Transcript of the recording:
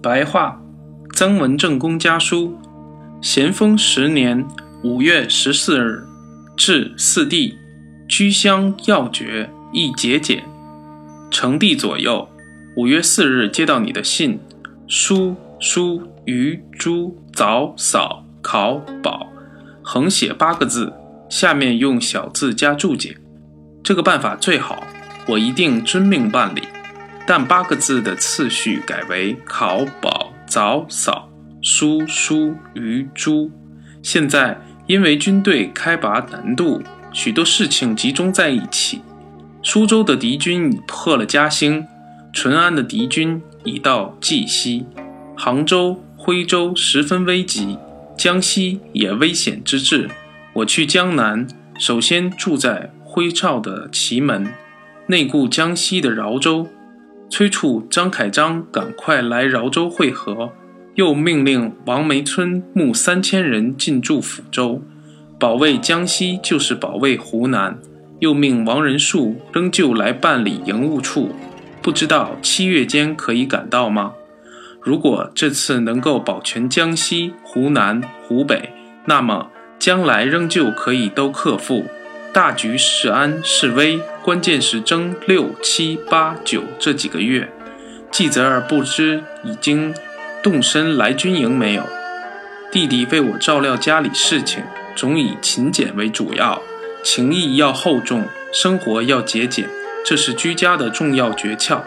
白话，曾文正公家书，咸丰十年五月十四日，至四弟，居乡要诀一节俭。成帝左右，五月四日接到你的信，书书于朱早扫考宝，横写八个字，下面用小字加注解。这个办法最好，我一定遵命办理。但八个字的次序改为考宝早扫书书于朱。现在因为军队开拔难度，许多事情集中在一起。苏州的敌军已破了嘉兴，淳安的敌军已到蓟西，杭州、徽州十分危急，江西也危险之至。我去江南，首先住在徽赵的祁门，内顾江西的饶州。催促张凯章赶快来饶州会合，又命令王梅村募三千人进驻抚州，保卫江西就是保卫湖南。又命王仁树仍旧来办理营务处，不知道七月间可以赶到吗？如果这次能够保全江西、湖南、湖北，那么将来仍旧可以都克服。大局是安是危，关键是争六七八九这几个月。季泽儿不知已经动身来军营没有？弟弟为我照料家里事情，总以勤俭为主要，情义要厚重，生活要节俭，这是居家的重要诀窍。